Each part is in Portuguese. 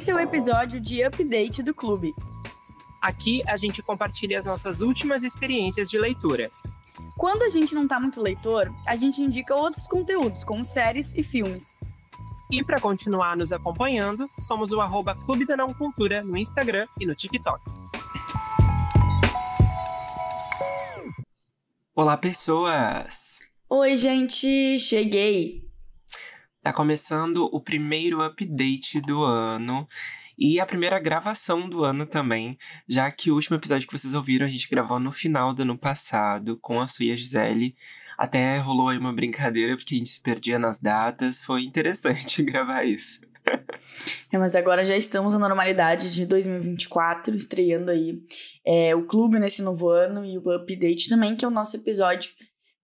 Esse é o episódio de update do clube. Aqui a gente compartilha as nossas últimas experiências de leitura. Quando a gente não tá muito leitor, a gente indica outros conteúdos, como séries e filmes. E para continuar nos acompanhando, somos o arroba Clube da Não Cultura no Instagram e no TikTok. Olá, pessoas! Oi, gente! Cheguei! Tá começando o primeiro update do ano e a primeira gravação do ano também, já que o último episódio que vocês ouviram a gente gravou no final do ano passado com a sua e a Gisele. Até rolou aí uma brincadeira porque a gente se perdia nas datas, foi interessante gravar isso. É, mas agora já estamos na normalidade de 2024, estreando aí é, o clube nesse novo ano e o update também, que é o nosso episódio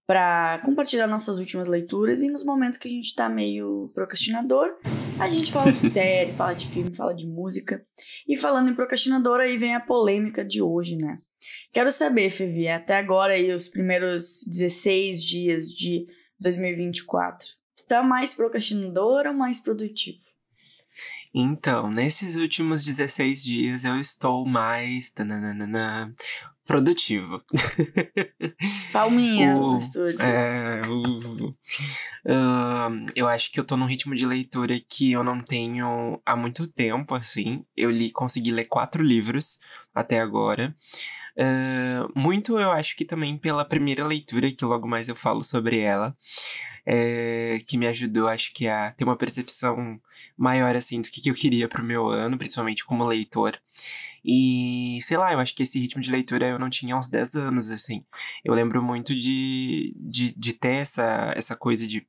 para compartilhar nossas últimas leituras e nos momentos que a gente tá meio procrastinador, a gente fala de série, fala de filme, fala de música. E falando em procrastinador, aí vem a polêmica de hoje, né? Quero saber, Fevi, até agora aí os primeiros 16 dias de 2024, tu tá mais procrastinador ou mais produtivo? Então, nesses últimos 16 dias eu estou mais tananana, produtivo. Palminhas o, no estúdio. É, o, uh, eu acho que eu tô num ritmo de leitura que eu não tenho há muito tempo, assim. Eu li, consegui ler quatro livros até agora. Uh, muito eu acho que também pela primeira leitura, que logo mais eu falo sobre ela, é, que me ajudou, acho que, a ter uma percepção maior, assim, do que, que eu queria pro meu ano, principalmente como leitor. E, sei lá, eu acho que esse ritmo de leitura eu não tinha uns 10 anos, assim. Eu lembro muito de, de, de ter essa, essa coisa de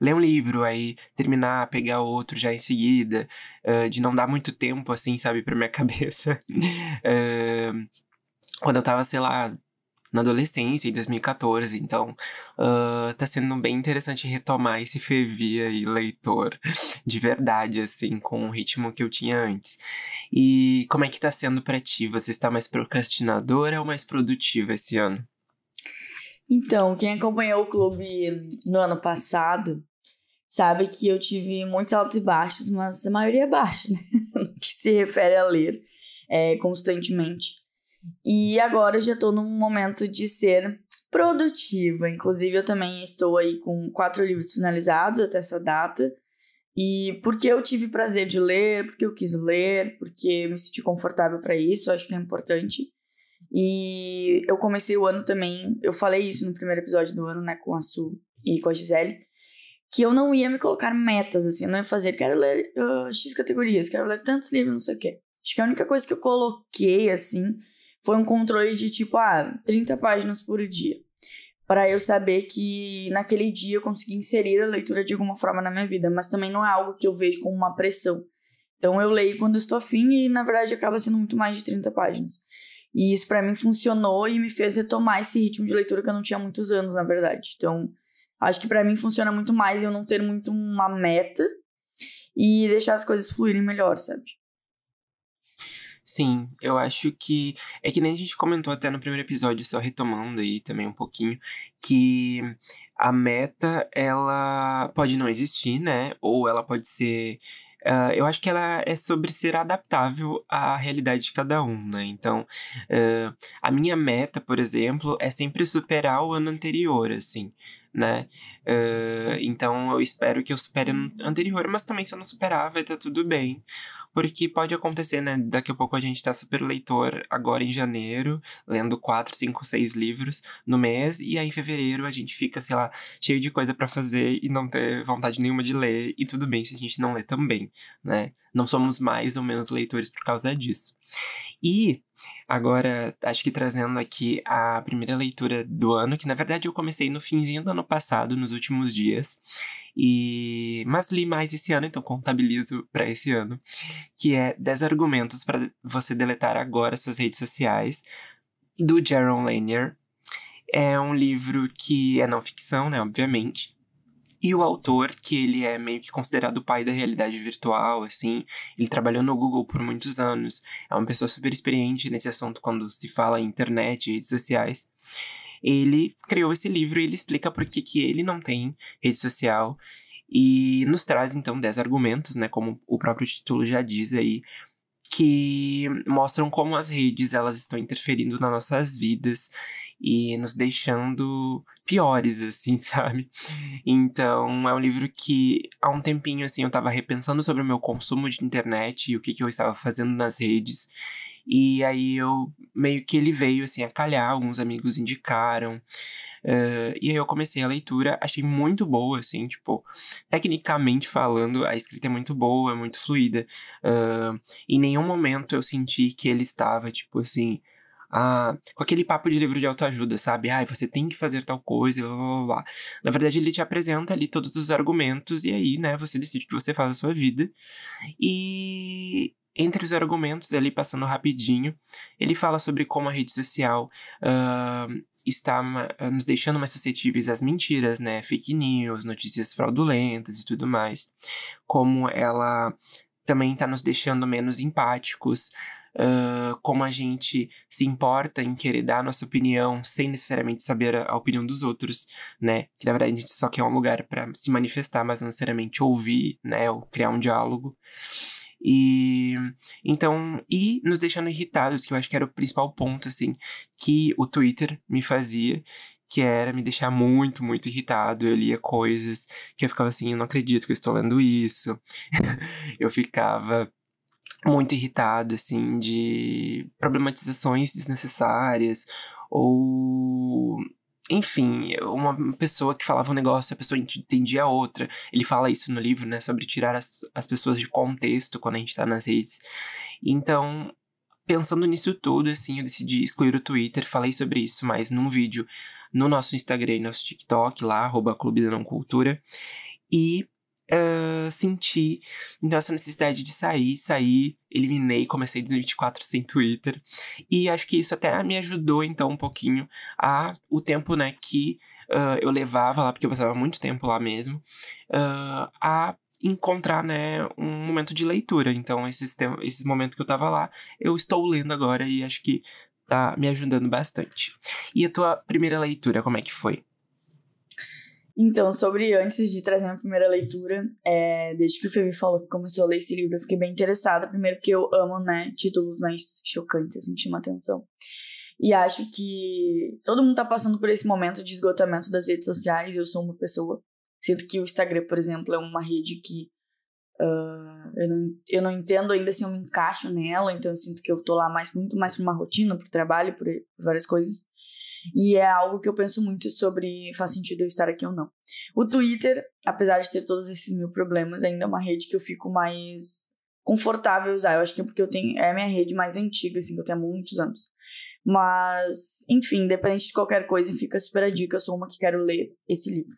ler um livro, aí terminar, pegar outro já em seguida, uh, de não dar muito tempo, assim, sabe, pra minha cabeça. uh, quando eu tava, sei lá, na adolescência, em 2014. Então, uh, tá sendo bem interessante retomar esse fervia e leitor de verdade, assim, com o ritmo que eu tinha antes. E como é que tá sendo pra ti? Você está mais procrastinadora ou mais produtiva esse ano? Então, quem acompanhou o clube no ano passado sabe que eu tive muitos altos e baixos, mas a maioria é baixa, né? no que se refere a ler é, constantemente. E agora eu já estou num momento de ser produtiva. Inclusive, eu também estou aí com quatro livros finalizados até essa data. E porque eu tive prazer de ler, porque eu quis ler, porque me senti confortável para isso, acho que é importante. E eu comecei o ano também, eu falei isso no primeiro episódio do ano, né, com a Su e com a Gisele, que eu não ia me colocar metas, assim, eu não ia fazer, quero ler uh, X categorias, quero ler tantos livros, não sei o quê. Acho que a única coisa que eu coloquei, assim, foi um controle de tipo, ah, 30 páginas por dia. Para eu saber que naquele dia eu consegui inserir a leitura de alguma forma na minha vida, mas também não é algo que eu vejo como uma pressão. Então eu leio quando estou afim e na verdade acaba sendo muito mais de 30 páginas. E isso para mim funcionou e me fez retomar esse ritmo de leitura que eu não tinha há muitos anos, na verdade. Então, acho que para mim funciona muito mais eu não ter muito uma meta e deixar as coisas fluírem melhor, sabe? Sim, eu acho que. É que nem a gente comentou até no primeiro episódio, só retomando aí também um pouquinho, que a meta, ela pode não existir, né? Ou ela pode ser. Uh, eu acho que ela é sobre ser adaptável à realidade de cada um, né? Então, uh, a minha meta, por exemplo, é sempre superar o ano anterior, assim, né? Uh, então, eu espero que eu supere o anterior, mas também se eu não superar, vai estar tá tudo bem. Porque pode acontecer, né? Daqui a pouco a gente tá super leitor agora em janeiro, lendo quatro, cinco, seis livros no mês, e aí em fevereiro a gente fica, sei lá, cheio de coisa para fazer e não ter vontade nenhuma de ler, e tudo bem se a gente não lê também, né? Não somos mais ou menos leitores por causa disso. E Agora, acho que trazendo aqui a primeira leitura do ano, que na verdade eu comecei no finzinho do ano passado, nos últimos dias. E mas li mais esse ano, então contabilizo para esse ano, que é 10 argumentos para você deletar agora suas redes sociais do Jaron Lanier. É um livro que é não ficção, né, obviamente, e o autor, que ele é meio que considerado o pai da realidade virtual, assim, ele trabalhou no Google por muitos anos, é uma pessoa super experiente nesse assunto quando se fala em internet e redes sociais. Ele criou esse livro e ele explica por que, que ele não tem rede social E nos traz, então, 10 argumentos, né, como o próprio título já diz aí, que mostram como as redes elas estão interferindo nas nossas vidas e nos deixando piores, assim, sabe? Então, é um livro que há um tempinho, assim, eu tava repensando sobre o meu consumo de internet e o que, que eu estava fazendo nas redes. E aí eu meio que ele veio assim a calhar, alguns amigos indicaram. Uh, e aí eu comecei a leitura, achei muito boa, assim, tipo, tecnicamente falando, a escrita é muito boa, é muito fluida. Uh, em nenhum momento eu senti que ele estava, tipo assim, ah, com aquele papo de livro de autoajuda, sabe? Ah, você tem que fazer tal coisa, blá, blá, blá. Na verdade, ele te apresenta ali todos os argumentos e aí, né, você decide o que você faz a sua vida. E entre os argumentos, ali passando rapidinho, ele fala sobre como a rede social uh, está nos deixando mais suscetíveis às mentiras, né? Fake news, notícias fraudulentas e tudo mais. Como ela também está nos deixando menos empáticos, Uh, como a gente se importa em querer dar a nossa opinião sem necessariamente saber a, a opinião dos outros, né? Que na verdade a gente só quer um lugar para se manifestar, mas não necessariamente ouvir, né? Ou criar um diálogo. E então, e nos deixando irritados, que eu acho que era o principal ponto, assim, que o Twitter me fazia, que era me deixar muito, muito irritado. Eu lia coisas que eu ficava assim, eu não acredito que eu estou lendo isso. eu ficava muito irritado, assim, de problematizações desnecessárias ou enfim, uma pessoa que falava um negócio, a pessoa entendia a outra. Ele fala isso no livro, né? Sobre tirar as, as pessoas de contexto quando a gente tá nas redes. Então, pensando nisso tudo, assim, eu decidi excluir o Twitter. Falei sobre isso mais num vídeo no nosso Instagram e nosso TikTok, lá, arroba Clube da Não Cultura. E uh, senti então, essa necessidade de sair, sair, eliminei, comecei 2024 sem Twitter. E acho que isso até me ajudou, então, um pouquinho a o tempo, né, que uh, eu levava lá, porque eu passava muito tempo lá mesmo, uh, a encontrar, né, um momento de leitura. Então, esses, esses momentos que eu tava lá, eu estou lendo agora e acho que tá me ajudando bastante. E a tua primeira leitura, como é que foi? Então, sobre antes de trazer minha primeira leitura, é, desde que o Fevi falou que começou a ler esse livro, eu fiquei bem interessada. Primeiro que eu amo, né, títulos mais chocantes, assim, que chamam atenção. E acho que todo mundo tá passando por esse momento de esgotamento das redes sociais. Eu sou uma pessoa. Sinto que o Instagram, por exemplo, é uma rede que uh, eu, não, eu não entendo ainda se eu me encaixo nela, então eu sinto que eu tô lá mais, muito mais por uma rotina, por trabalho, por várias coisas. E é algo que eu penso muito sobre faz sentido eu estar aqui ou não. O Twitter, apesar de ter todos esses mil problemas, ainda é uma rede que eu fico mais confortável usar. Eu acho que é porque eu tenho. É a minha rede mais antiga, assim, que eu tenho há muitos anos. Mas, enfim, independente de qualquer coisa, fica super a dica. Eu sou uma que quero ler esse livro.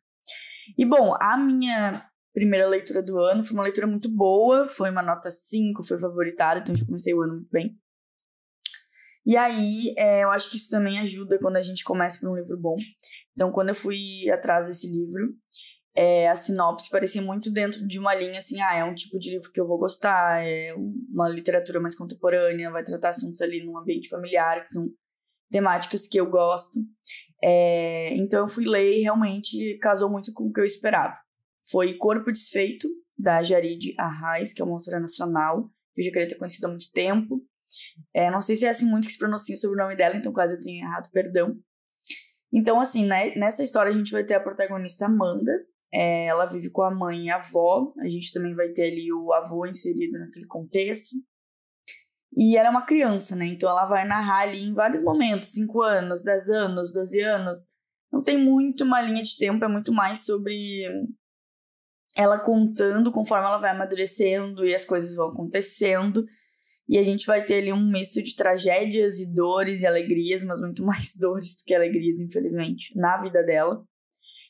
E, bom, a minha primeira leitura do ano foi uma leitura muito boa. Foi uma nota 5, foi favoritada, então eu comecei o ano muito bem. E aí, é, eu acho que isso também ajuda quando a gente começa por um livro bom. Então, quando eu fui atrás desse livro, é, a sinopse parecia muito dentro de uma linha assim, ah, é um tipo de livro que eu vou gostar, é uma literatura mais contemporânea, vai tratar assuntos ali num ambiente familiar, que são temáticas que eu gosto. É, então eu fui ler e realmente casou muito com o que eu esperava. Foi Corpo Desfeito, da Jarid Arraes, que é uma autora nacional, que eu já queria ter conhecido há muito tempo. É, não sei se é assim muito que se pronuncia sobre o nome dela, então quase eu tenha errado, perdão. Então, assim, né, nessa história a gente vai ter a protagonista Amanda. É, ela vive com a mãe e a avó. A gente também vai ter ali o avô inserido naquele contexto. E ela é uma criança, né? Então ela vai narrar ali em vários momentos, 5 anos, 10 anos, 12 anos. Não tem muito uma linha de tempo, é muito mais sobre ela contando conforme ela vai amadurecendo e as coisas vão acontecendo. E a gente vai ter ali um misto de tragédias e dores e alegrias, mas muito mais dores do que alegrias, infelizmente, na vida dela.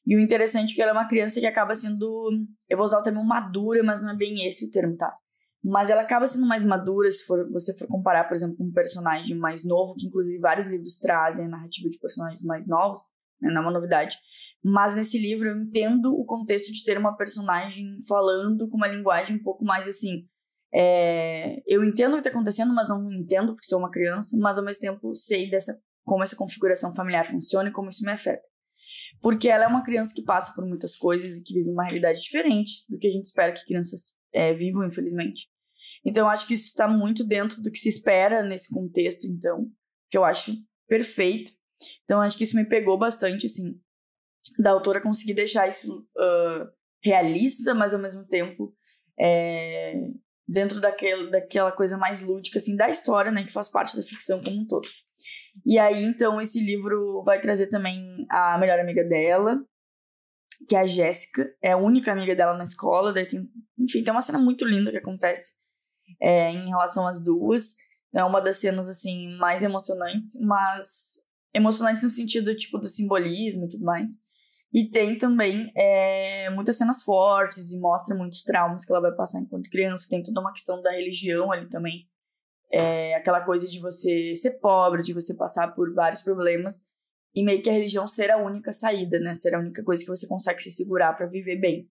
E o interessante é que ela é uma criança que acaba sendo. Eu vou usar o termo madura, mas não é bem esse o termo, tá? Mas ela acaba sendo mais madura se for, você for comparar, por exemplo, com um personagem mais novo, que inclusive vários livros trazem a narrativa de personagens mais novos, né? não é uma novidade. Mas nesse livro eu entendo o contexto de ter uma personagem falando com uma linguagem um pouco mais assim é, eu entendo o que está acontecendo, mas não entendo porque sou uma criança, mas ao mesmo tempo sei dessa como essa configuração familiar funciona e como isso me afeta. porque ela é uma criança que passa por muitas coisas e que vive uma realidade diferente do que a gente espera que crianças é, vivam, infelizmente. Então, eu acho que isso está muito dentro do que se espera nesse contexto, então, que eu acho perfeito. Então, acho que isso me pegou bastante, assim, da autora conseguir deixar isso uh, realista, mas ao mesmo tempo é, dentro daquele, daquela coisa mais lúdica, assim, da história, né, que faz parte da ficção como um todo. E aí, então, esse livro vai trazer também a melhor amiga dela, que é a Jéssica, é a única amiga dela na escola, daí tem, enfim, tem uma cena muito linda que acontece é, em relação às duas, é uma das cenas, assim, mais emocionantes, mas emocionantes no sentido, tipo, do simbolismo e tudo mais, e tem também é, muitas cenas fortes e mostra muitos traumas que ela vai passar enquanto criança. Tem toda uma questão da religião ali também. É, aquela coisa de você ser pobre, de você passar por vários problemas e meio que a religião ser a única saída, né? Ser a única coisa que você consegue se segurar para viver bem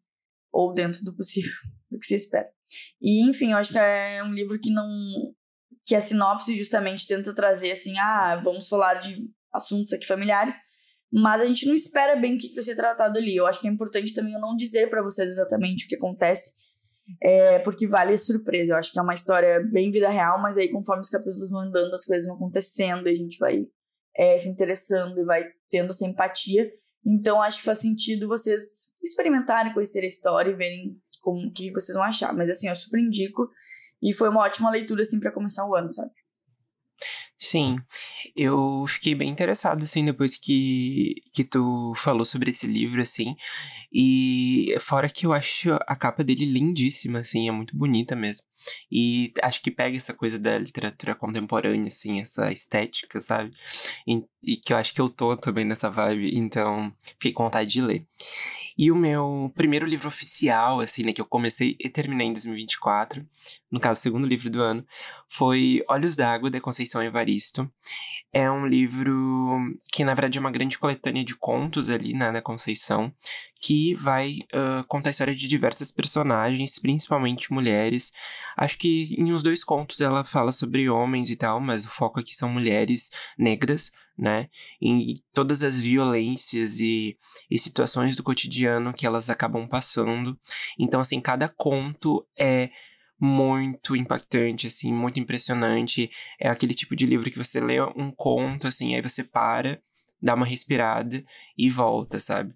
ou dentro do possível, do que se espera. E enfim, eu acho que é um livro que não que a sinopse justamente tenta trazer assim, ah, vamos falar de assuntos aqui familiares, mas a gente não espera bem o que vai ser tratado ali. Eu acho que é importante também eu não dizer para vocês exatamente o que acontece, é, porque vale a surpresa. Eu acho que é uma história bem vida real, mas aí conforme os capítulos vão andando, as coisas vão acontecendo e a gente vai é, se interessando e vai tendo essa empatia. Então acho que faz sentido vocês experimentarem conhecer a história e verem como o que vocês vão achar. Mas assim, eu super indico e foi uma ótima leitura assim para começar o ano, sabe? Sim, eu fiquei bem interessado, assim, depois que, que tu falou sobre esse livro, assim. E fora que eu acho a capa dele lindíssima, assim, é muito bonita mesmo. E acho que pega essa coisa da literatura contemporânea, assim, essa estética, sabe? E, e que eu acho que eu tô também nessa vibe, então fiquei com vontade de ler. E o meu primeiro livro oficial, assim, né, que eu comecei e terminei em 2024, no caso, o segundo livro do ano, foi Olhos d'Água, da Conceição Evaristo. É um livro que, na verdade, é uma grande coletânea de contos ali, né, da Conceição, que vai uh, contar a história de diversas personagens, principalmente mulheres. Acho que em uns dois contos ela fala sobre homens e tal, mas o foco aqui são mulheres negras, né? Em todas as violências e, e situações do cotidiano que elas acabam passando. Então, assim, cada conto é muito impactante, assim, muito impressionante. É aquele tipo de livro que você lê um conto, assim, aí você para, dá uma respirada e volta, sabe?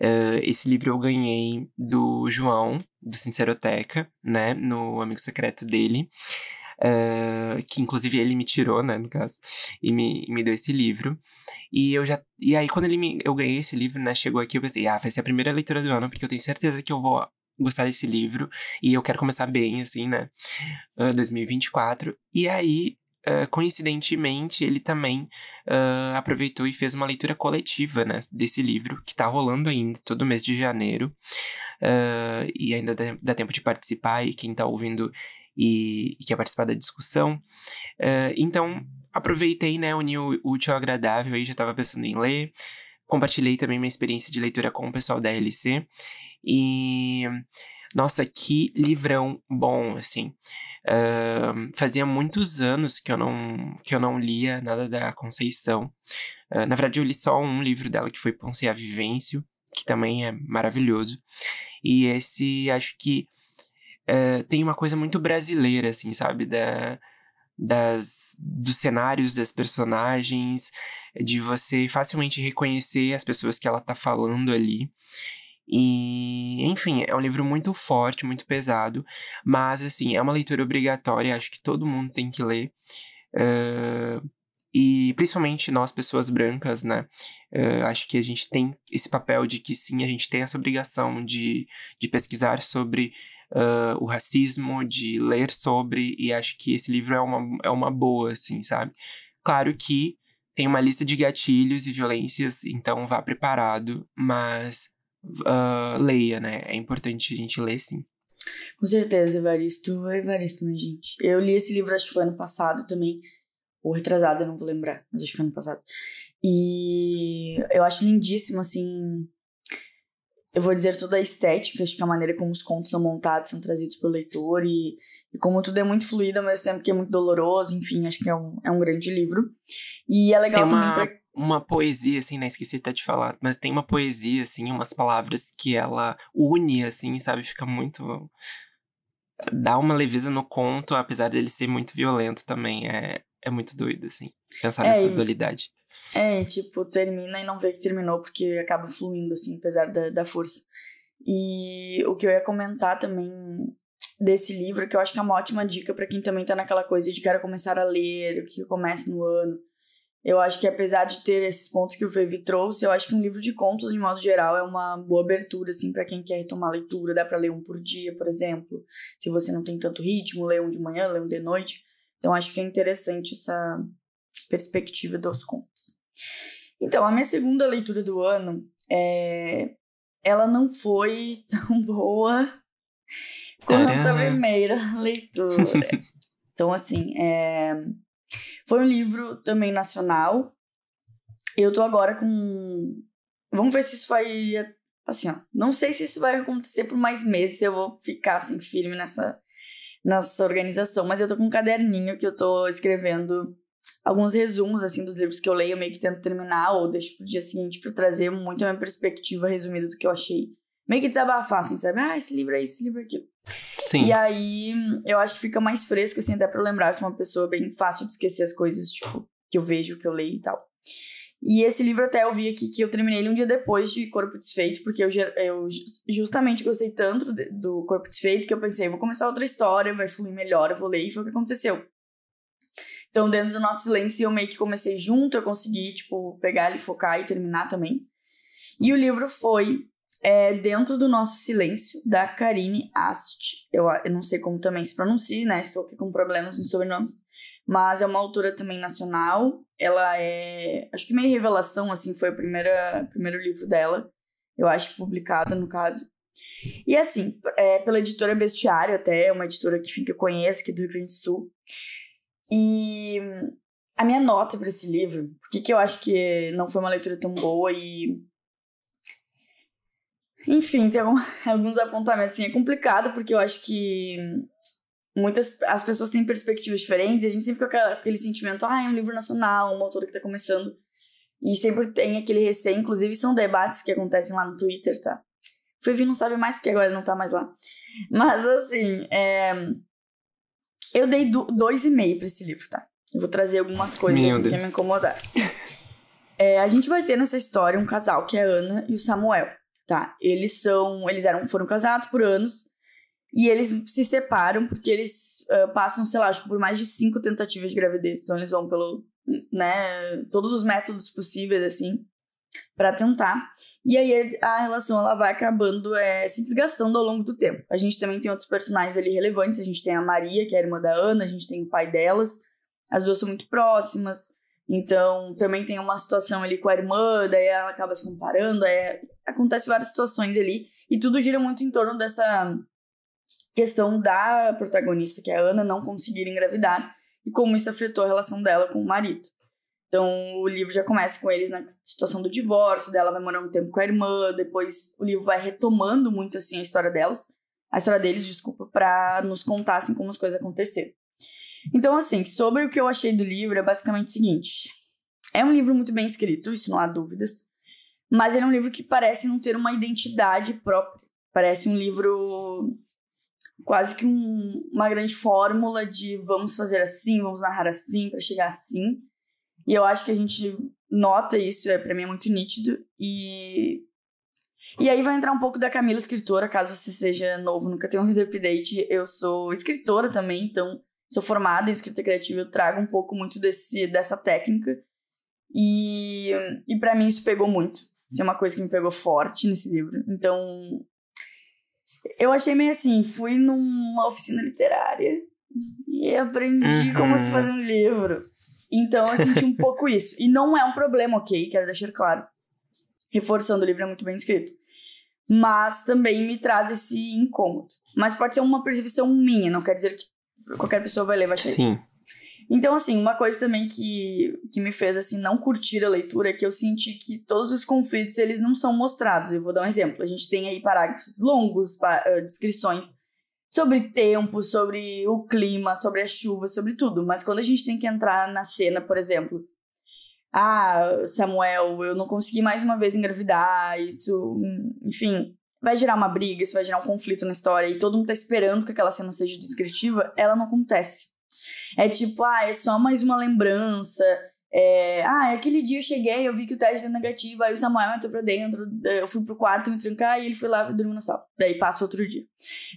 Uh, esse livro eu ganhei do João, do Sinceroteca, né? No Amigo Secreto dele. Uh, que inclusive ele me tirou, né, no caso, e me, me deu esse livro. E eu já. E aí, quando ele me, eu ganhei esse livro, né, chegou aqui, eu pensei, ah, vai ser a primeira leitura do ano, porque eu tenho certeza que eu vou gostar desse livro. E eu quero começar bem, assim, né? Uh, 2024. E aí, uh, coincidentemente, ele também uh, aproveitou e fez uma leitura coletiva, né? Desse livro, que tá rolando ainda, todo mês de janeiro. e ainda dá, dá tempo de participar, e quem tá ouvindo e, e quer participar da discussão. Uh, então, aproveitei, né, uni o útil ao agradável, aí já estava pensando em ler. Compartilhei também minha experiência de leitura com o pessoal da LC. E, nossa, que livrão bom, assim. Uh, fazia muitos anos que eu não, que eu não lia nada da Conceição. Uh, na verdade, eu li só um livro dela, que foi Ponce a Vivêncio, que também é maravilhoso. E esse, acho que uh, tem uma coisa muito brasileira, assim, sabe? Da, das, dos cenários das personagens, de você facilmente reconhecer as pessoas que ela tá falando ali. E, enfim, é um livro muito forte, muito pesado, mas, assim, é uma leitura obrigatória, acho que todo mundo tem que ler. Uh, e principalmente nós, pessoas brancas, né? Uh, acho que a gente tem esse papel de que sim, a gente tem essa obrigação de, de pesquisar sobre uh, o racismo, de ler sobre, e acho que esse livro é uma, é uma boa, assim, sabe? Claro que tem uma lista de gatilhos e violências, então vá preparado, mas uh, leia, né? É importante a gente ler, sim. Com certeza, Evaristo Evaristo, né, gente? Eu li esse livro, acho que foi ano passado também, ou retrasado, eu não vou lembrar, mas acho que foi ano passado. E eu acho lindíssimo, assim, eu vou dizer toda a estética, acho que a maneira como os contos são montados, são trazidos pelo leitor e, e como tudo é muito fluido ao mesmo tempo que é muito doloroso, enfim, acho que é um, é um grande livro. E é legal tem uma, também pra... uma poesia, assim, né? Esqueci até de falar, mas tem uma poesia, assim, umas palavras que ela une, assim, sabe? Fica muito. Dá uma leveza no conto, apesar dele ser muito violento também. É, é muito doido, assim, pensar é, nessa dualidade. É, tipo, termina e não vê que terminou, porque acaba fluindo, assim, apesar da, da força. E o que eu ia comentar também desse livro, que eu acho que é uma ótima dica para quem também tá naquela coisa de quero começar a ler, o que começa no ano. Eu acho que apesar de ter esses pontos que o Fevi trouxe, eu acho que um livro de contos, de modo geral, é uma boa abertura, assim, para quem quer retomar a leitura. Dá para ler um por dia, por exemplo. Se você não tem tanto ritmo, lê um de manhã, lê um de noite. Então, acho que é interessante essa perspectiva dos contos. Então, a minha segunda leitura do ano, é... ela não foi tão boa quanto a primeira leitura. então, assim, é foi um livro também nacional. Eu tô agora com. Vamos ver se isso vai. Assim, ó. Não sei se isso vai acontecer por mais meses, se eu vou ficar assim, firme nessa, nessa organização. Mas eu tô com um caderninho que eu tô escrevendo alguns resumos, assim, dos livros que eu leio. Eu meio que tento terminar ou deixo pro dia seguinte pra trazer muito a minha perspectiva resumida do que eu achei. Meio que desabafar, assim, sabe? Ah, esse livro é esse livro é aquilo. Sim. E aí, eu acho que fica mais fresco, assim, até pra eu lembrar. Se uma pessoa bem fácil de esquecer as coisas, tipo, que eu vejo, que eu leio e tal. E esse livro até eu vi aqui que eu terminei ele um dia depois de Corpo Desfeito, porque eu, eu justamente gostei tanto do Corpo Desfeito que eu pensei, vou começar outra história, vai fluir melhor, eu vou ler, e foi o que aconteceu. Então, dentro do nosso silêncio, eu meio que comecei junto, eu consegui, tipo, pegar ele, focar e terminar também. E o livro foi é Dentro do Nosso Silêncio, da Karine Ast. Eu, eu não sei como também se pronuncia, né? Estou aqui com problemas nos sobrenomes. Mas é uma autora também nacional. Ela é. Acho que meio revelação, assim, foi o primeiro livro dela. Eu acho publicado, no caso. E assim, é pela editora Bestiário, até, é uma editora que fica, eu conheço, que é do Rio Grande do Sul. E a minha nota para esse livro, por que, eu acho que não foi uma leitura tão boa e enfim, tem alguns apontamentos, assim, é complicado, porque eu acho que muitas as pessoas têm perspectivas diferentes, e a gente sempre fica com aquele sentimento, ah, é um livro nacional, uma autora que tá começando, e sempre tem aquele receio, inclusive são debates que acontecem lá no Twitter, tá? Fevi não sabe mais, porque agora ele não tá mais lá. Mas, assim, é... eu dei do, dois e meio pra esse livro, tá? Eu vou trazer algumas coisas assim, que me incomodaram. É, a gente vai ter nessa história um casal, que é a Ana e o Samuel tá? Eles são, eles eram, foram casados por anos e eles se separam porque eles uh, passam, sei lá, acho que por mais de cinco tentativas de gravidez. Então eles vão pelo, né, todos os métodos possíveis assim para tentar. E aí a relação ela vai acabando é, se desgastando ao longo do tempo. A gente também tem outros personagens ali relevantes. A gente tem a Maria, que é a irmã da Ana, a gente tem o pai delas. As duas são muito próximas. Então, também tem uma situação ali com a irmã, daí ela acaba se comparando, aí acontece várias situações ali, e tudo gira muito em torno dessa questão da protagonista, que é a Ana, não conseguir engravidar, e como isso afetou a relação dela com o marido. Então, o livro já começa com eles na situação do divórcio, dela vai morar um tempo com a irmã, depois o livro vai retomando muito, assim, a história delas, a história deles, desculpa, para nos contar, assim, como as coisas aconteceram. Então, assim, sobre o que eu achei do livro é basicamente o seguinte: é um livro muito bem escrito, isso não há dúvidas, mas ele é um livro que parece não ter uma identidade própria. Parece um livro quase que um, uma grande fórmula de vamos fazer assim, vamos narrar assim para chegar assim. E eu acho que a gente nota isso, é para mim é muito nítido e e aí vai entrar um pouco da Camila escritora, caso você seja novo, nunca tenha ouvido update, eu sou escritora também, então sou formada em escrita criativa, eu trago um pouco muito desse, dessa técnica. E, e para mim isso pegou muito. Isso é uma coisa que me pegou forte nesse livro. Então, eu achei meio assim, fui numa oficina literária e aprendi uhum. como se fazer um livro. Então eu senti um pouco isso. E não é um problema, ok? Quero deixar claro. Reforçando, o livro é muito bem escrito. Mas também me traz esse incômodo. Mas pode ser uma percepção minha, não quer dizer que qualquer pessoa vai ler, vai achar Sim. Então, assim, uma coisa também que, que me fez, assim, não curtir a leitura é que eu senti que todos os conflitos, eles não são mostrados. Eu vou dar um exemplo. A gente tem aí parágrafos longos, uh, descrições sobre tempo, sobre o clima, sobre a chuva, sobre tudo. Mas quando a gente tem que entrar na cena, por exemplo, ah, Samuel, eu não consegui mais uma vez engravidar, isso, enfim, vai gerar uma briga, isso vai gerar um conflito na história e todo mundo tá esperando que aquela cena seja descritiva, ela não acontece. É tipo, ah, é só mais uma lembrança, é, ah, aquele dia eu cheguei, eu vi que o teste é negativo, aí o Samuel entrou pra dentro, eu fui pro quarto me trancar e ele foi lá e dormiu na sala. Daí passa outro dia.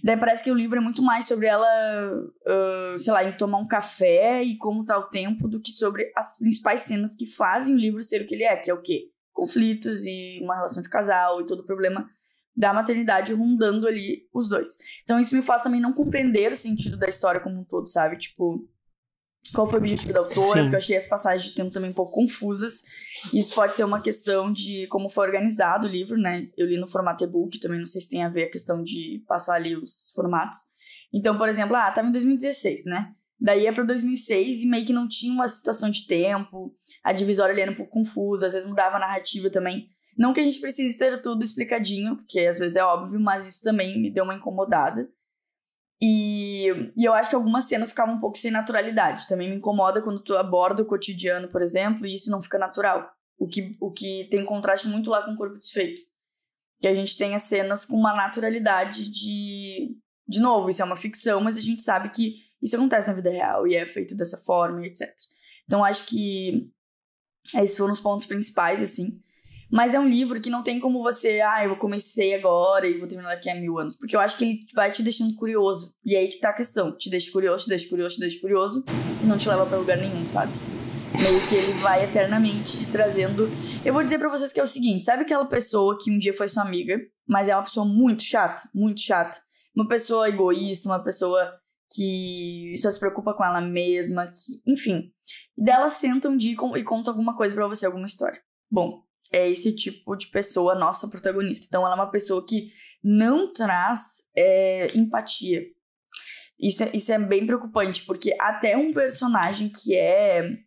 Daí parece que o livro é muito mais sobre ela, uh, sei lá, em tomar um café e como tá o tempo, do que sobre as principais cenas que fazem o livro ser o que ele é, que é o quê? Conflitos e uma relação de casal e todo o problema da maternidade rondando ali os dois. Então isso me faz também não compreender o sentido da história como um todo, sabe? Tipo, qual foi o objetivo da autora, Sim. porque eu achei as passagens de tempo também um pouco confusas. Isso pode ser uma questão de como foi organizado o livro, né? Eu li no formato e-book, também não sei se tem a ver a questão de passar ali os formatos. Então, por exemplo, ah, tava em 2016, né? Daí é pra 2006 e meio que não tinha uma situação de tempo, a divisória ali era um pouco confusa, às vezes mudava a narrativa também. Não que a gente precise ter tudo explicadinho, porque às vezes é óbvio, mas isso também me deu uma incomodada. E, e eu acho que algumas cenas ficavam um pouco sem naturalidade. Também me incomoda quando tu aborda o cotidiano, por exemplo, e isso não fica natural. O que, o que tem contraste muito lá com o corpo desfeito. Que a gente tenha cenas com uma naturalidade de. De novo, isso é uma ficção, mas a gente sabe que isso acontece na vida real e é feito dessa forma e etc. Então acho que esses foram os pontos principais, assim. Mas é um livro que não tem como você, ah, eu comecei agora e vou terminar daqui a mil anos. Porque eu acho que ele vai te deixando curioso. E é aí que tá a questão. Te deixa curioso, te deixa curioso, te deixa curioso. E não te leva para lugar nenhum, sabe? Meio que ele vai eternamente trazendo. Eu vou dizer para vocês que é o seguinte: sabe aquela pessoa que um dia foi sua amiga, mas é uma pessoa muito chata, muito chata? Uma pessoa egoísta, uma pessoa que só se preocupa com ela mesma, que, enfim. E dela senta um dia e conta alguma coisa para você, alguma história. Bom, é esse tipo de pessoa nossa protagonista. Então, ela é uma pessoa que não traz é, empatia. Isso é, isso é bem preocupante, porque até um personagem que é,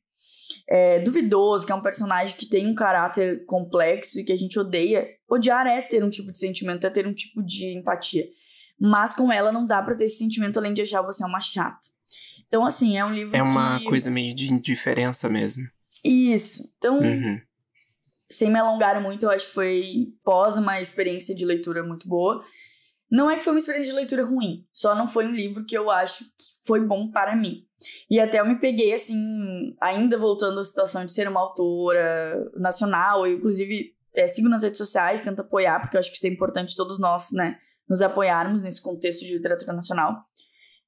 é duvidoso, que é um personagem que tem um caráter complexo e que a gente odeia, odiar é ter um tipo de sentimento, é ter um tipo de empatia. Mas com ela não dá pra ter esse sentimento além de achar você uma chata. Então, assim, é um livro. É uma que... coisa meio de indiferença mesmo. Isso. Então, uhum sem me alongar muito, eu acho que foi pós uma experiência de leitura muito boa. Não é que foi uma experiência de leitura ruim, só não foi um livro que eu acho que foi bom para mim. E até eu me peguei, assim, ainda voltando à situação de ser uma autora nacional, eu, inclusive é, sigo nas redes sociais, tento apoiar, porque eu acho que isso é importante todos nós, né, nos apoiarmos nesse contexto de literatura nacional.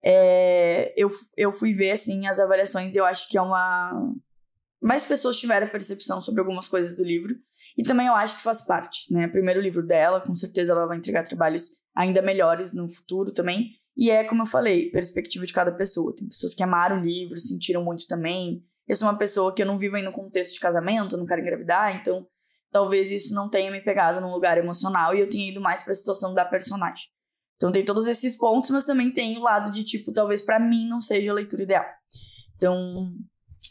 É, eu, eu fui ver, assim, as avaliações eu acho que é uma, mais pessoas tiveram a percepção sobre algumas coisas do livro. E também eu acho que faz parte, né? Primeiro livro dela, com certeza ela vai entregar trabalhos ainda melhores no futuro também. E é, como eu falei, perspectiva de cada pessoa. Tem pessoas que amaram o livro, sentiram muito também. Eu sou uma pessoa que eu não vivo aí no contexto de casamento, não quero engravidar, então talvez isso não tenha me pegado num lugar emocional e eu tenha ido mais para a situação da personagem. Então tem todos esses pontos, mas também tem o lado de tipo, talvez para mim não seja a leitura ideal. Então,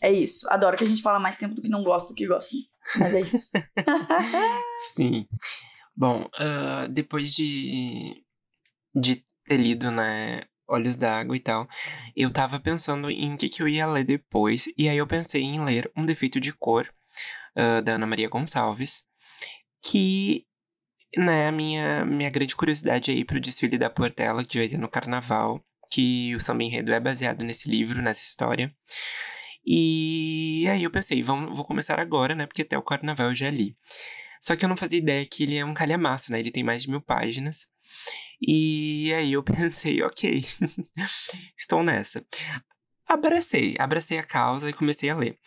é isso. Adoro que a gente fala mais tempo do que não gosta do que gosta. Mas é isso. Sim. Bom, uh, depois de, de ter lido, né, Olhos d'Água e tal, eu tava pensando em o que, que eu ia ler depois, e aí eu pensei em ler Um Defeito de Cor, uh, da Ana Maria Gonçalves, que, né, a minha, minha grande curiosidade aí pro desfile da Portela, que vai ter no Carnaval, que o samba enredo é baseado nesse livro, nessa história. E aí eu pensei, vamos, vou começar agora, né? Porque até o carnaval eu já li. Só que eu não fazia ideia que ele é um calhamaço, né? Ele tem mais de mil páginas. E aí eu pensei, ok, estou nessa. Abracei, abracei a causa e comecei a ler.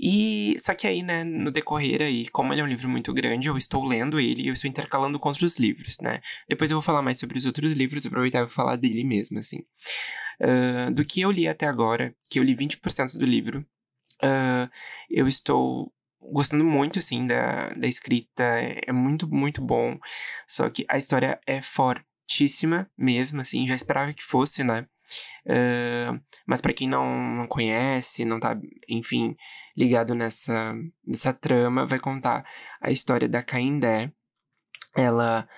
E só que aí, né, no decorrer aí, como ele é um livro muito grande, eu estou lendo ele e eu estou intercalando com outros livros, né? Depois eu vou falar mais sobre os outros livros, aproveitar e falar dele mesmo, assim. Uh, do que eu li até agora, que eu li 20% do livro, uh, eu estou gostando muito, assim, da, da escrita, é muito, muito bom. Só que a história é fortíssima mesmo, assim, já esperava que fosse, né? Uh, mas para quem não, não conhece, não tá, enfim, ligado nessa, nessa trama, vai contar a história da Caindé. Ela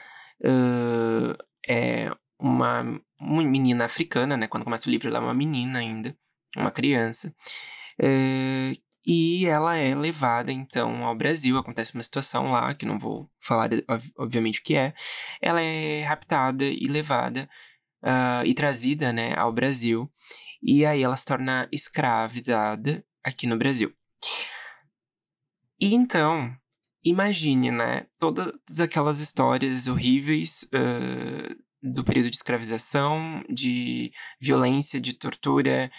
uh, é uma, uma menina africana, né? Quando começa o livro, ela é uma menina ainda, uma criança. Uh, E ela é levada, então, ao Brasil. Acontece uma situação lá, que não vou falar, obviamente, o que é. Ela é raptada e levada uh, e trazida, né, ao Brasil. E aí ela se torna escravizada aqui no Brasil. E então, imagine, né, todas aquelas histórias horríveis uh, do período de escravização, de violência, de tortura.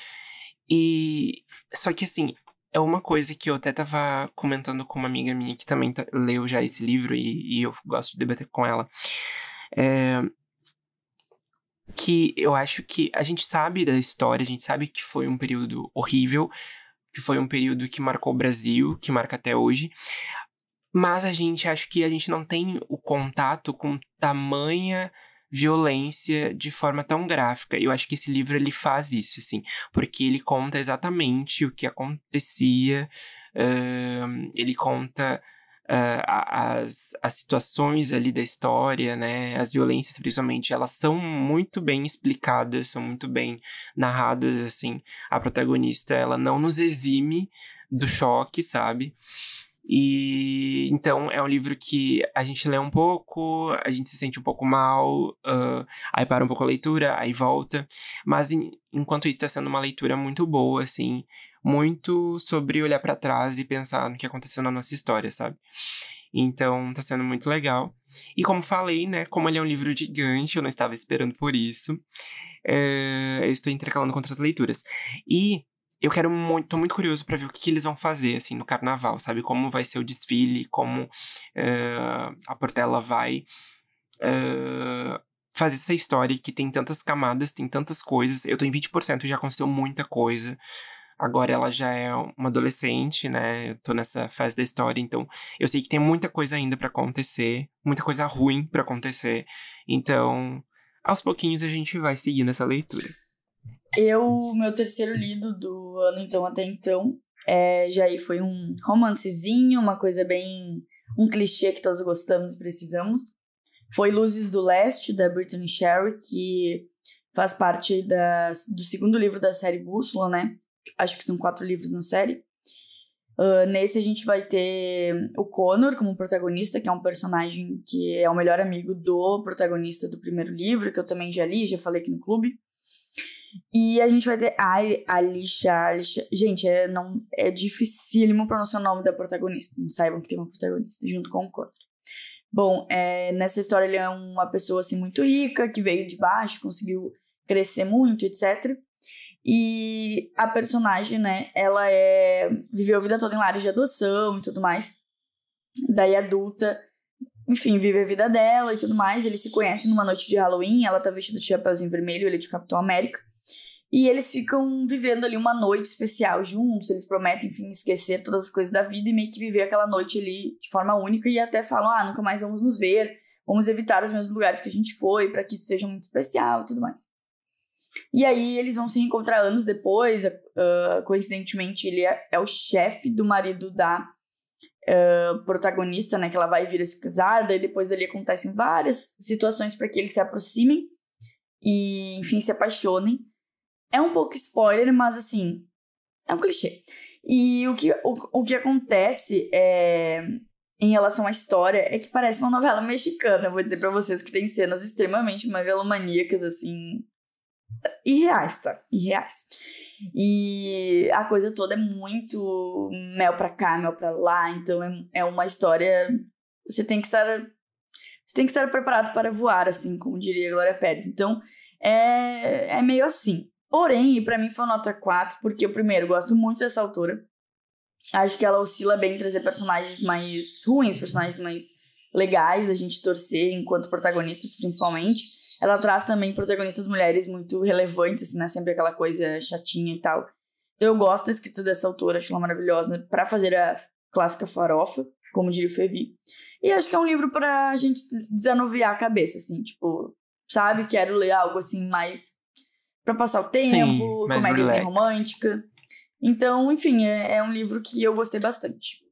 E. Só que assim, é uma coisa que eu até tava comentando com uma amiga minha que também tá, leu já esse livro e, e, eu gosto de debater com ela. É, que eu acho que a gente sabe da história, a gente sabe que foi um período horrível, que foi um período que marcou o Brasil, que marca até hoje. Mas a gente acho que a gente não tem o contato com tamanha violência de forma tão gráfica. Eu acho que esse livro ele faz isso, assim, porque ele conta exatamente o que acontecia, uh, ele conta uh, as, as situações ali da história, né, as violências principalmente, elas são muito bem explicadas, são muito bem narradas, assim. A protagonista, ela não nos exime do choque, sabe? E então é um livro que a gente lê um pouco, a gente se sente um pouco mal, uh, aí para um pouco a leitura, aí volta. Mas em, enquanto isso está sendo uma leitura muito boa, assim, muito sobre olhar para trás e pensar no que aconteceu na nossa história, sabe? Então tá sendo muito legal. E como falei, né, como ele é um livro gigante, eu não estava esperando por isso. É, eu estou intercalando com outras leituras. E eu quero muito, tô muito curioso para ver o que, que, eles vão fazer, assim, no carnaval, sabe? Como vai ser o desfile, como uh, a Portela vai uh, fazer essa história que tem tantas camadas, tem tantas coisas. Eu tô em 20% e já aconteceu muita coisa. Agora ela já é uma adolescente, né? Eu tô nessa fase da história, então eu sei que tem muita coisa ainda para acontecer, muita coisa ruim para acontecer. Então, aos pouquinhos a gente vai seguindo essa leitura. Eu, meu terceiro lido do ano, então, até então, é, já aí foi um romancezinho, uma coisa bem. um clichê que todos gostamos e precisamos. Foi Luzes do Leste, da Brittany Sherry, que faz parte da, do segundo livro da série Bússola, né? Acho que são quatro livros na série. Uh, nesse a gente vai ter o Connor como protagonista, que é um personagem que é o melhor amigo do protagonista do primeiro livro, que eu também já li, já falei aqui no clube. E a gente vai ter a Alicia, Alicia. Gente, é, não, é dificílimo pronunciar o nome da protagonista. Não saibam que tem uma protagonista junto com o Connor. Bom, é, nessa história ele é uma pessoa assim muito rica, que veio de baixo, conseguiu crescer muito, etc. E a personagem, né, ela é viveu a vida toda em lares de adoção e tudo mais. Daí adulta, enfim, vive a vida dela e tudo mais. Eles se conhecem numa noite de Halloween, ela tá vestida de chapéuzinho vermelho, ele é de Capitão América. E eles ficam vivendo ali uma noite especial juntos, eles prometem, enfim, esquecer todas as coisas da vida e meio que viver aquela noite ali de forma única e até falam: ah, nunca mais vamos nos ver, vamos evitar os mesmos lugares que a gente foi, para que isso seja muito especial e tudo mais. E aí eles vão se encontrar anos depois, uh, coincidentemente ele é, é o chefe do marido da uh, protagonista, né, que ela vai vir a se casar, daí depois ali acontecem várias situações para que eles se aproximem e, enfim, se apaixonem. É um pouco spoiler, mas assim, é um clichê. E o que, o, o que acontece é, em relação à história é que parece uma novela mexicana. vou dizer para vocês que tem cenas extremamente megalomaníacas, assim. Irreais, tá? Irreais. E a coisa toda é muito mel pra cá, mel pra lá. Então é, é uma história. Você tem que estar. Você tem que estar preparado para voar, assim, como diria Glória Pérez. Então, é, é meio assim. Porém, para mim foi nota 4, porque eu, primeiro, gosto muito dessa autora. Acho que ela oscila bem em trazer personagens mais ruins, personagens mais legais da gente torcer, enquanto protagonistas, principalmente. Ela traz também protagonistas mulheres muito relevantes, assim, né? Sempre aquela coisa chatinha e tal. Então eu gosto da escrita dessa autora, acho ela maravilhosa, para fazer a clássica farofa, como diria o Fevi. E acho que é um livro pra gente desanuviar a cabeça, assim, tipo, sabe? Quero ler algo assim mais para passar o tempo, comédia romântica. Então, enfim, é, é, um livro que eu gostei bastante.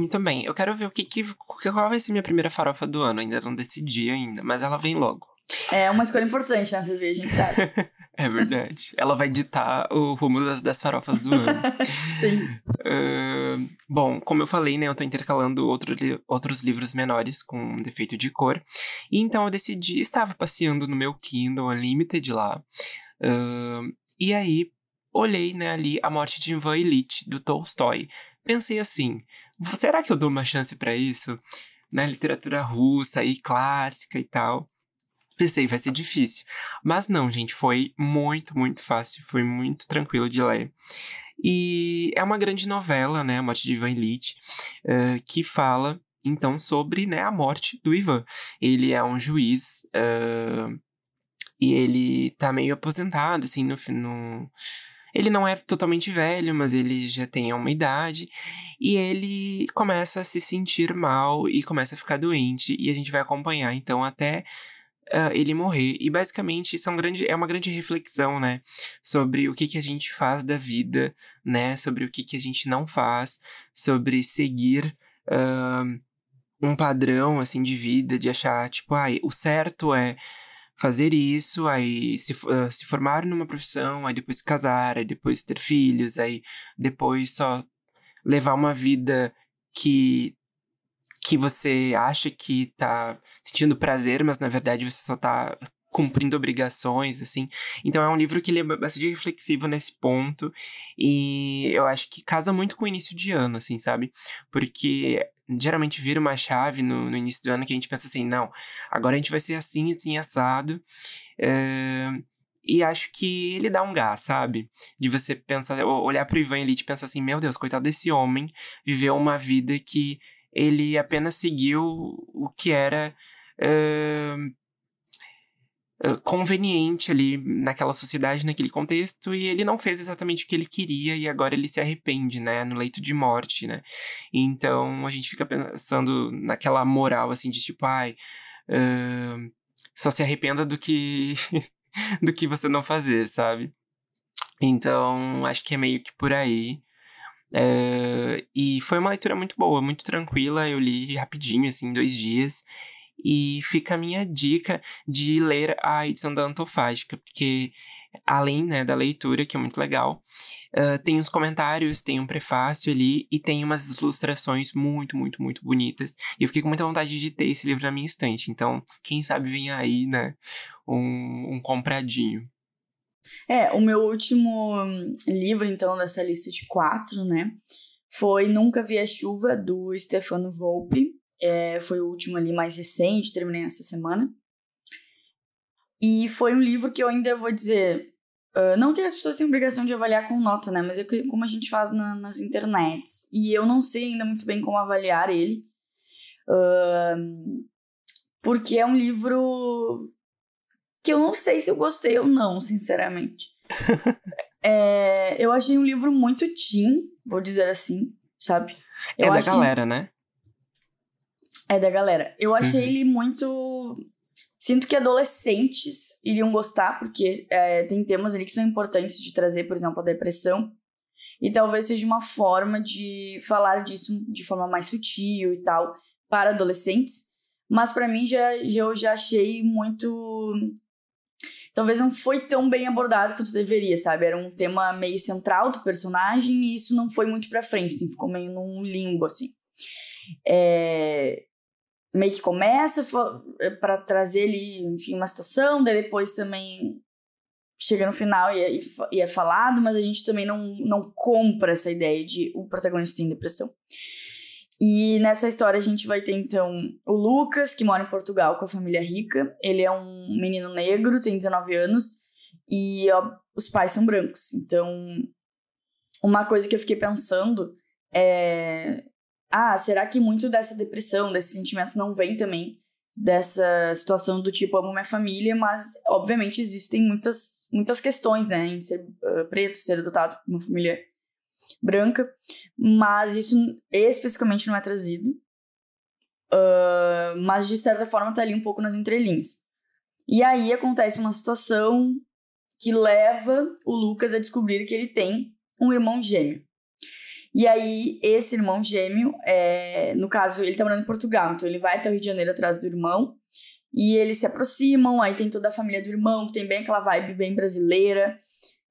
Muito bem. Eu quero ver o que, que qual vai ser minha primeira farofa do ano. Ainda não decidi ainda, mas ela vem logo. É uma escolha importante, né, Vivi? A gente sabe. É verdade. Ela vai ditar o rumo das, das farofas do ano. Sim. Uh, bom, como eu falei, né, eu tô intercalando outro li outros livros menores com defeito de cor. E então eu decidi, estava passeando no meu Kindle Unlimited lá. Uh, e aí, olhei, né, ali A Morte de Ivan Elite, do Tolstói. Pensei assim, será que eu dou uma chance para isso? Na literatura russa e clássica e tal. Pensei, vai ser difícil. Mas não, gente, foi muito, muito fácil. Foi muito tranquilo de ler. E é uma grande novela, né, A Morte de Ivan Elite, uh, que fala, então, sobre né, a morte do Ivan. Ele é um juiz uh, e ele tá meio aposentado, assim, no, no... Ele não é totalmente velho, mas ele já tem uma idade. E ele começa a se sentir mal e começa a ficar doente. E a gente vai acompanhar, então, até uh, ele morrer. E basicamente isso é, um grande, é uma grande reflexão, né? Sobre o que, que a gente faz da vida, né? Sobre o que, que a gente não faz, sobre seguir. Uh, um padrão assim de vida, de achar, tipo, ai, o certo é fazer isso, aí se, uh, se formar numa profissão, aí depois casar, aí depois ter filhos, aí depois só levar uma vida que que você acha que tá sentindo prazer, mas na verdade você só tá cumprindo obrigações, assim. Então é um livro que ele é bastante reflexivo nesse ponto e eu acho que casa muito com o início de ano, assim, sabe? Porque geralmente vira uma chave no, no início do ano que a gente pensa assim, não, agora a gente vai ser assim, assim, assado. É... E acho que ele dá um gás, sabe? De você pensar, olhar pro Ivan Elite e pensar assim, meu Deus, coitado desse homem, viveu uma vida que ele apenas seguiu o que era uh, conveniente ali naquela sociedade, naquele contexto, e ele não fez exatamente o que ele queria e agora ele se arrepende, né, no leito de morte, né? Então a gente fica pensando naquela moral assim de tipo, ai, uh, só se arrependa do que do que você não fazer, sabe? Então acho que é meio que por aí. Uh, e foi uma leitura muito boa, muito tranquila. Eu li rapidinho, assim, dois dias. E fica a minha dica de ler a edição da Antofágica, porque além né, da leitura, que é muito legal, uh, tem os comentários, tem um prefácio ali e tem umas ilustrações muito, muito, muito bonitas. E eu fiquei com muita vontade de ter esse livro na minha estante. Então, quem sabe vem aí, né, um, um compradinho. É, o meu último livro, então, dessa lista de quatro, né? Foi Nunca Vi a Chuva, do Stefano Volpe. É, foi o último ali mais recente, terminei essa semana. E foi um livro que eu ainda vou dizer. Uh, não que as pessoas tenham obrigação de avaliar com nota, né? Mas é como a gente faz na, nas internets. E eu não sei ainda muito bem como avaliar ele. Uh, porque é um livro que eu não sei se eu gostei ou não, sinceramente. é, eu achei um livro muito teen, vou dizer assim, sabe? É eu é da galera, que... né? É da galera. Eu achei uhum. ele muito. Sinto que adolescentes iriam gostar, porque é, tem temas ali que são importantes de trazer, por exemplo, a depressão. E talvez seja uma forma de falar disso de forma mais sutil e tal, para adolescentes. Mas para mim já, já, eu já achei muito talvez não foi tão bem abordado quanto deveria, sabe? Era um tema meio central do personagem e isso não foi muito pra frente, assim, ficou meio num limbo, assim. É... Meio que começa é, para trazer ali, enfim, uma situação, daí depois também chega no final e é, e é falado, mas a gente também não, não compra essa ideia de o protagonista tem depressão. E nessa história a gente vai ter então o Lucas, que mora em Portugal com a família rica. Ele é um menino negro, tem 19 anos e ó, os pais são brancos. Então, uma coisa que eu fiquei pensando é: ah, será que muito dessa depressão, desses sentimentos não vem também dessa situação do tipo amo minha família, mas obviamente existem muitas muitas questões, né, em ser uh, preto, ser adotado por uma família branca, mas isso especificamente não é trazido. Uh, mas de certa forma tá ali um pouco nas entrelinhas. E aí acontece uma situação que leva o Lucas a descobrir que ele tem um irmão gêmeo. E aí, esse irmão gêmeo, é, no caso, ele tá morando em Portugal, então ele vai até o Rio de Janeiro atrás do irmão. E eles se aproximam, aí tem toda a família do irmão, que tem bem aquela vibe bem brasileira.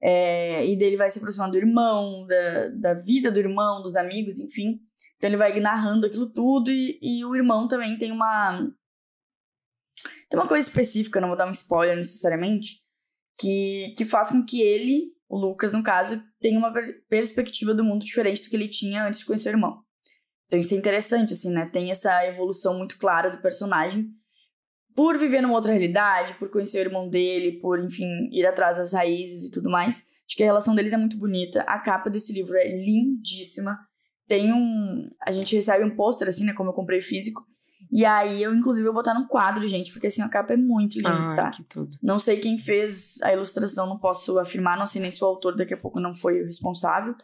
É, e dele vai se aproximando do irmão, da, da vida do irmão, dos amigos, enfim. Então ele vai narrando aquilo tudo e, e o irmão também tem uma. Tem uma coisa específica, não vou dar um spoiler necessariamente, que, que faz com que ele, o Lucas no caso, tenha uma pers perspectiva do mundo diferente do que ele tinha antes de conhecer o irmão. Então isso é interessante, assim, né? Tem essa evolução muito clara do personagem por viver numa outra realidade, por conhecer o irmão dele, por, enfim, ir atrás das raízes e tudo mais. Acho que a relação deles é muito bonita. A capa desse livro é lindíssima. Tem um. A gente recebe um pôster, assim, né? Como eu comprei físico. E aí eu, inclusive, vou botar no quadro, gente, porque assim, a capa é muito linda, ah, tá? Que tudo. Não sei quem fez a ilustração, não posso afirmar, não sei nem se o autor daqui a pouco não foi o responsável.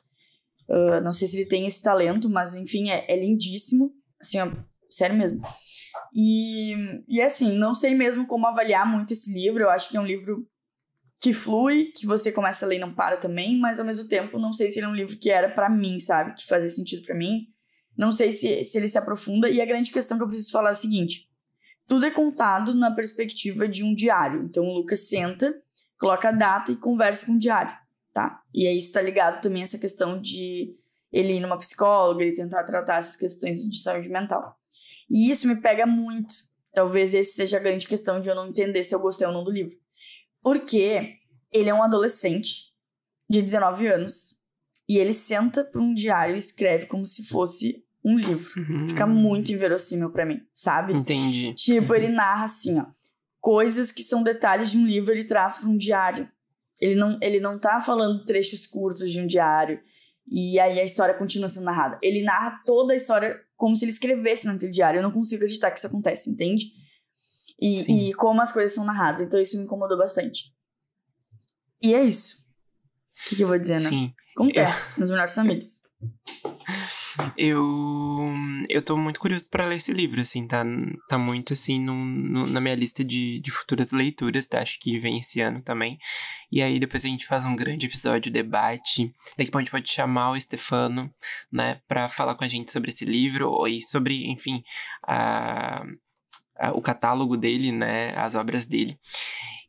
Uh, não sei se ele tem esse talento, mas enfim, é, é lindíssimo. Assim, ó, sério mesmo. E, e assim, não sei mesmo como avaliar muito esse livro. Eu acho que é um livro que flui, que você começa a ler e não para também, mas ao mesmo tempo não sei se ele é um livro que era para mim, sabe? Que fazia sentido para mim. Não sei se, se ele se aprofunda. E a grande questão que eu preciso falar é a seguinte: tudo é contado na perspectiva de um diário. Então o Lucas senta, coloca a data e conversa com o diário, tá? E aí isso tá ligado também a essa questão de ele ir numa psicóloga, ele tentar tratar essas questões de saúde mental. E isso me pega muito. Talvez esse seja a grande questão de eu não entender se eu gostei ou não do livro. Porque ele é um adolescente de 19 anos e ele senta para um diário e escreve como se fosse um livro. Uhum. Fica muito inverossímil para mim, sabe? Entendi. Tipo, Uhum. ele narra assim, ó. Coisas que são detalhes de um livro, ele traz para um diário. Ele não, ele não tá falando trechos curtos de um diário. E aí a história continua sendo narrada. Ele narra toda a história como se ele escrevesse naquele diário. Eu não consigo acreditar que isso acontece, entende? E, e como as coisas são narradas. Então isso me incomodou bastante. E é isso. O que, que eu vou dizer, né? Acontece nos melhores amigos. Eu, eu tô muito curioso pra ler esse livro, assim, tá, tá muito, assim, no, na minha lista de, de futuras leituras, tá? Acho que vem esse ano também. E aí depois a gente faz um grande episódio, debate. Daqui a pouco a gente pode chamar o Stefano, né, pra falar com a gente sobre esse livro e sobre, enfim, a- o catálogo dele, né, as obras dele.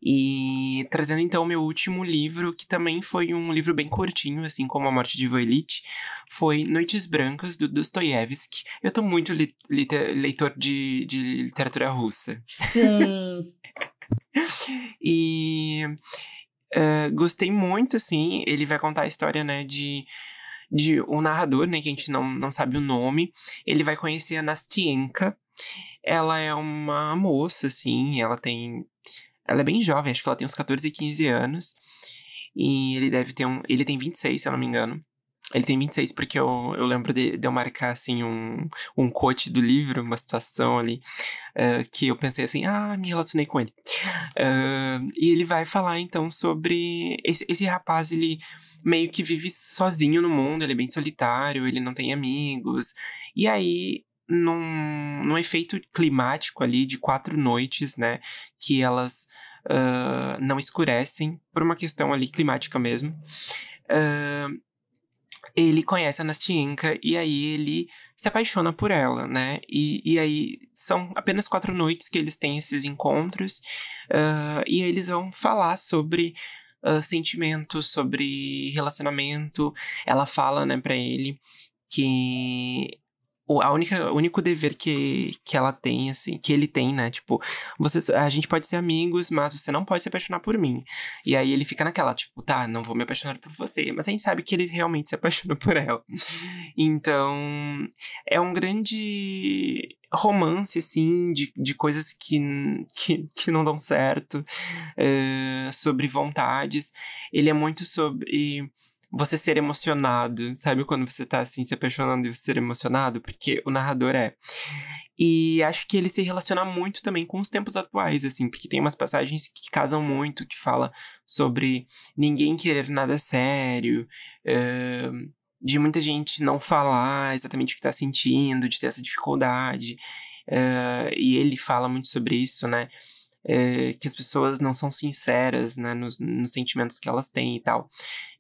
E trazendo então o meu último livro, que também foi um livro bem curtinho, assim como A Morte de Voelite, foi Noites Brancas, do Dostoiévski. Eu tô muito li- lite- leitor de, de literatura russa. Sim. E eh, gostei muito, assim, ele vai contar a história, né, de, de um narrador, né, que a gente não, não sabe o nome. Ele vai conhecer a Nastienka. Ela é uma moça, assim, ela tem... Ela é bem jovem, acho que ela tem uns 14, 15 anos. E ele deve ter um... Ele tem 26, se eu não me engano. Ele tem 26 porque eu, eu lembro de, de eu marcar, assim, um, um quote do livro, uma situação ali, eh, que eu pensei assim, ah, me relacionei com ele. Ah, e ele vai falar, então, sobre... Esse, esse rapaz, ele meio que vive sozinho no mundo, ele é bem solitário, ele não tem amigos. E aí, num, num efeito climático ali de quatro noites, né, que elas ah, não escurecem, por uma questão ali climática mesmo, ah, ele conhece a Nastienka e aí ele se apaixona por ela, né? E, e aí são apenas quatro noites que eles têm esses encontros ah, e eles vão falar sobre ah, sentimentos, sobre relacionamento. Ela fala, né, pra ele que a única, o único dever que, que ela tem, assim, que ele tem, né? Tipo, você, a gente pode ser amigos, mas você não pode se apaixonar por mim. E aí ele fica naquela, tipo, tá, não vou me apaixonar por você. Mas a gente sabe que ele realmente se apaixona por ela. Então, é um grande romance, assim, de, de coisas que, que, que não dão certo, eh, sobre vontades. Ele é muito sobre você ser emocionado, sabe quando você tá assim se apaixonando e você ser emocionado? Porque o narrador é. E acho que ele se relaciona muito também com os tempos atuais, assim, porque tem umas passagens que casam muito, que fala sobre ninguém querer nada sério, eh, de muita gente não falar exatamente o que tá sentindo, de ter essa dificuldade. eh, e ele fala muito sobre isso, né? Eh, que as pessoas não são sinceras né, nos, nos sentimentos que elas têm e tal.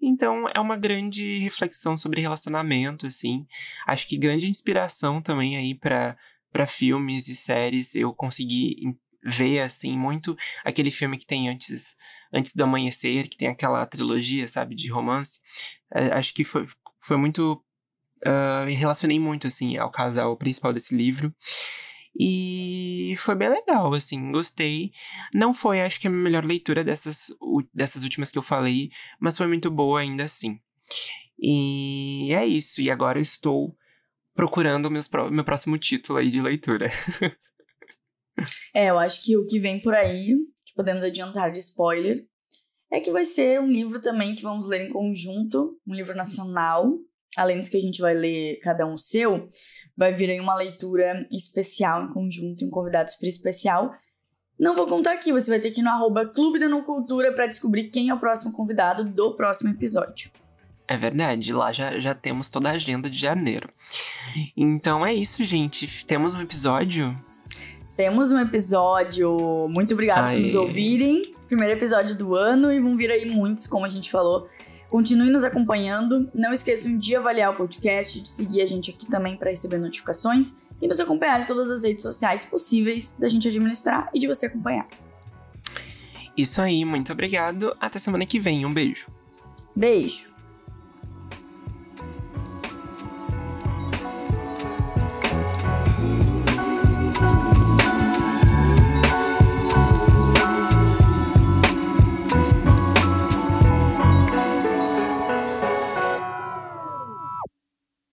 Então é uma grande reflexão sobre relacionamento, assim. Acho que grande inspiração também aí para para filmes e séries eu consegui ver, assim, muito aquele filme que tem antes, antes do amanhecer, que tem aquela trilogia, sabe, de romance. É, acho que foi, foi muito. Uh, relacionei muito, assim, ao casal principal desse livro. E foi bem legal, assim, gostei. Não foi, acho que a melhor leitura dessas, dessas últimas que eu falei, mas foi muito boa ainda assim. E é isso. E agora estou procurando meus, meu próximo título aí de leitura. é, eu acho que o que vem por aí, que podemos adiantar de spoiler, é que vai ser um livro também que vamos ler em conjunto, um livro nacional, além dos que a gente vai ler cada um o seu, vai vir aí uma leitura especial em conjunto, um convidado super especial. Não vou contar aqui, você vai ter que ir no arroba Clube da Cultura para descobrir quem é o próximo convidado do próximo episódio. É verdade, lá já, já temos toda a agenda de janeiro. Então é isso, gente. Temos um episódio. Temos um episódio. Muito obrigado por nos ouvirem. Primeiro episódio do ano e vão vir aí muitos, como a gente falou. Continue nos acompanhando. Não esqueçam de avaliar o podcast, de seguir a gente aqui também para receber notificações e nos acompanhar em todas as redes sociais possíveis da gente administrar e de você acompanhar. Isso aí, muito obrigado. Até semana que vem. Um beijo. Beijo.